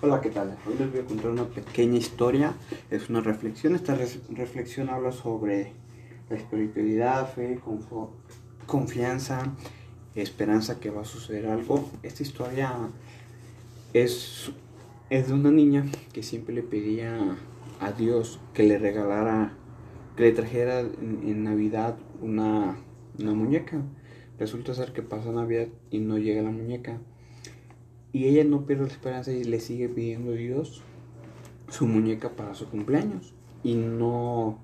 Hola, ¿qué tal? Hoy les voy a contar una pequeña historia. Es una reflexión. Esta reflexión habla sobre la espiritualidad, fe, confianza, esperanza que va a suceder algo. Esta historia es, de una niña que siempre le pedía a Dios que le regalara, que le trajera en, Navidad una, una muñeca. Resulta ser que pasa Navidad y no llega la muñeca. Y ella no pierde la esperanza y le sigue pidiendo a Dios su muñeca para su cumpleaños. Y no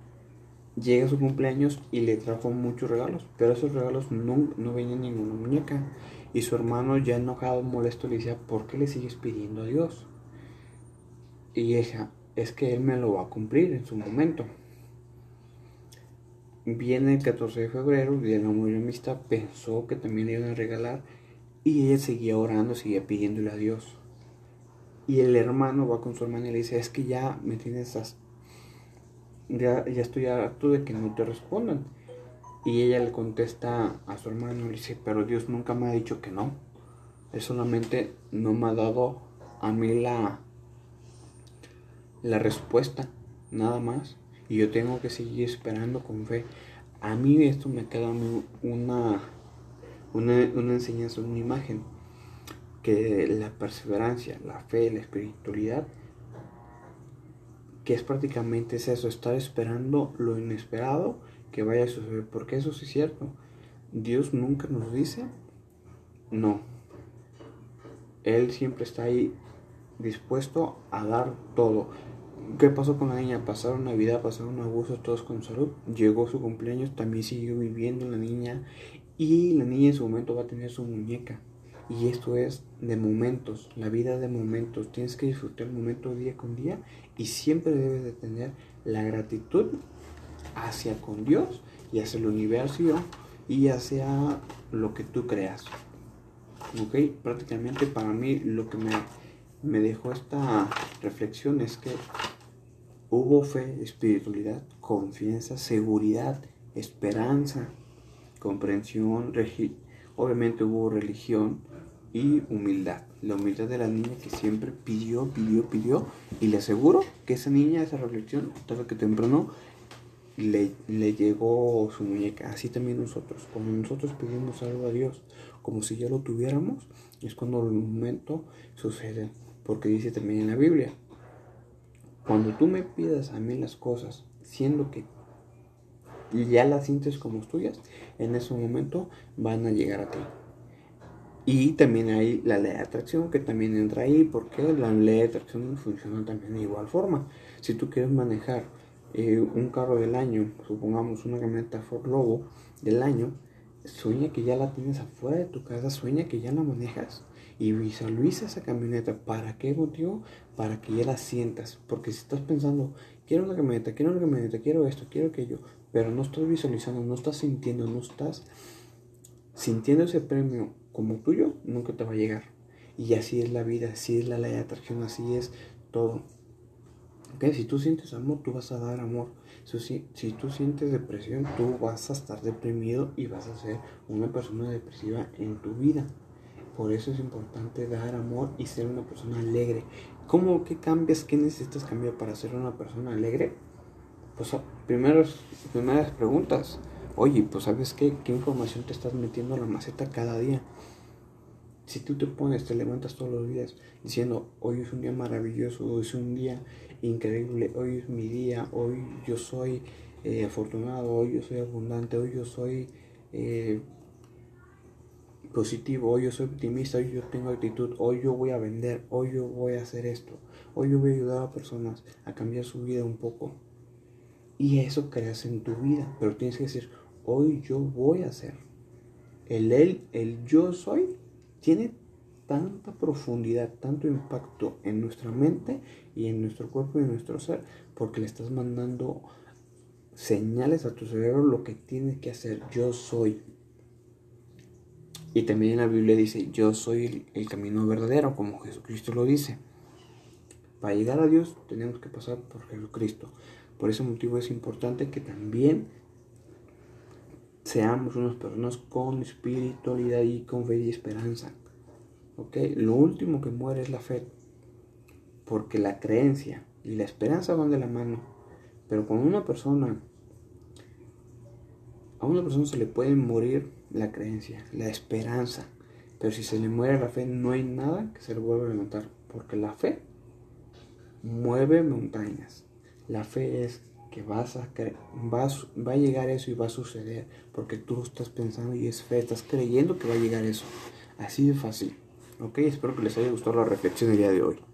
llega su cumpleaños y le trajo muchos regalos. Pero esos regalos no, no venían ninguna muñeca. Y su hermano ya enojado, molesto, le decía, ¿por qué le sigues pidiendo a Dios? Y ella, es que Él me lo va a cumplir en su momento. Viene el 14 de febrero, Día de Amor y Amistad, pensó que también le iban a regalar y ella seguía orando, seguía pidiéndole a Dios. Y el hermano va con su hermana y le dice, es que ya me tienes, ya, ya estoy harto de que no te respondan. Y ella le contesta a su hermano, le dice, pero Dios nunca me ha dicho que no. Él solamente no me ha dado a mí la, la respuesta, nada más. Y yo tengo que seguir esperando con fe. A mí esto me queda una una, enseñanza, una imagen, que la perseverancia, la fe, la espiritualidad, que es prácticamente eso, estar esperando lo inesperado que vaya a suceder, porque eso sí es cierto. Dios nunca nos dice no. Él siempre está ahí dispuesto a dar todo. ¿Qué pasó con la niña? Pasaron Navidad, pasaron abusos todos con salud. Llegó su cumpleaños, también siguió viviendo la niña y la niña en su momento va a tener su muñeca. Y esto es de momentos, la vida de momentos. Tienes que disfrutar el momento día con día y siempre debes de tener la gratitud hacia con Dios y hacia el universo y hacia lo que tú creas. Ok, prácticamente para mí lo que me, me dejó esta reflexión es que hubo fe, espiritualidad, confianza, seguridad, esperanza, comprensión, obviamente hubo religión y humildad. La humildad de la niña que siempre pidió, pidió, pidió. Y le aseguro que esa niña, esa reflexión, tarde que temprano, le, le llegó su muñeca. Así también nosotros. Cuando nosotros pedimos algo a Dios, como si ya lo tuviéramos, es cuando el momento sucede. Porque dice también en la Biblia, cuando tú me pidas a mí las cosas, siendo que ya las sientes como tuyas, en ese momento van a llegar a ti. Y también hay la ley de atracción que también entra ahí, porque la ley de atracción funciona también de igual forma. Si tú quieres manejar eh, un carro del año, supongamos una camioneta Ford Lobo del año, sueña que ya la tienes afuera de tu casa, sueña que ya la manejas y visualiza esa camioneta. ¿Para qué motivo? Para que ya la sientas. Porque si estás pensando, quiero una camioneta, quiero una camioneta, quiero esto, quiero aquello, pero no estás visualizando, no estás sintiendo, no estás sintiendo ese premio como tuyo, nunca te va a llegar. Y así es la vida, así es la ley de atracción, así es todo. ¿Okay? Si tú sientes amor, tú vas a dar amor. Si, si tú sientes depresión, tú vas a estar deprimido y vas a ser una persona depresiva en tu vida. Por eso es importante dar amor y ser una persona alegre. ¿Cómo, qué cambias, qué necesitas cambiar para ser una persona alegre? Pues primeras, primeras preguntas. Oye, pues sabes qué, qué información te estás metiendo a la maceta cada día. Si tú te pones, te levantas todos los días diciendo, hoy es un día maravilloso, hoy es un día increíble, hoy es mi día, hoy yo soy eh, afortunado, hoy yo soy abundante, hoy yo soy eh, positivo, hoy yo soy optimista, hoy yo tengo actitud, hoy yo voy a vender, hoy yo voy a hacer esto, hoy yo voy a ayudar a personas a cambiar su vida un poco. Y eso creas en tu vida. Pero tienes que decir, hoy yo voy a hacer. El él, el yo soy, tiene tanta profundidad, tanto impacto en nuestra mente y en nuestro cuerpo y en nuestro ser, porque le estás mandando señales a tu cerebro lo que tiene que hacer. Yo soy. Y también en la Biblia dice, yo soy el, el camino verdadero, como Jesucristo lo dice. Para llegar a Dios tenemos que pasar por Jesucristo. Por ese motivo es importante que también seamos unas personas con espiritualidad y con fe y esperanza. ¿Ok? Lo último que muere es la fe. porque la creencia y la esperanza van de la mano. Pero cuando una persona, a una persona se le puede morir la creencia, la esperanza, pero si se le muere la fe, no hay nada que se le vuelva a levantar, porque la fe mueve montañas. La fe es que vas a vas, va a llegar eso y va a suceder, porque tú estás pensando y es fe, estás creyendo que va a llegar eso. Así de fácil. Ok, espero que les haya gustado la reflexión del día de hoy.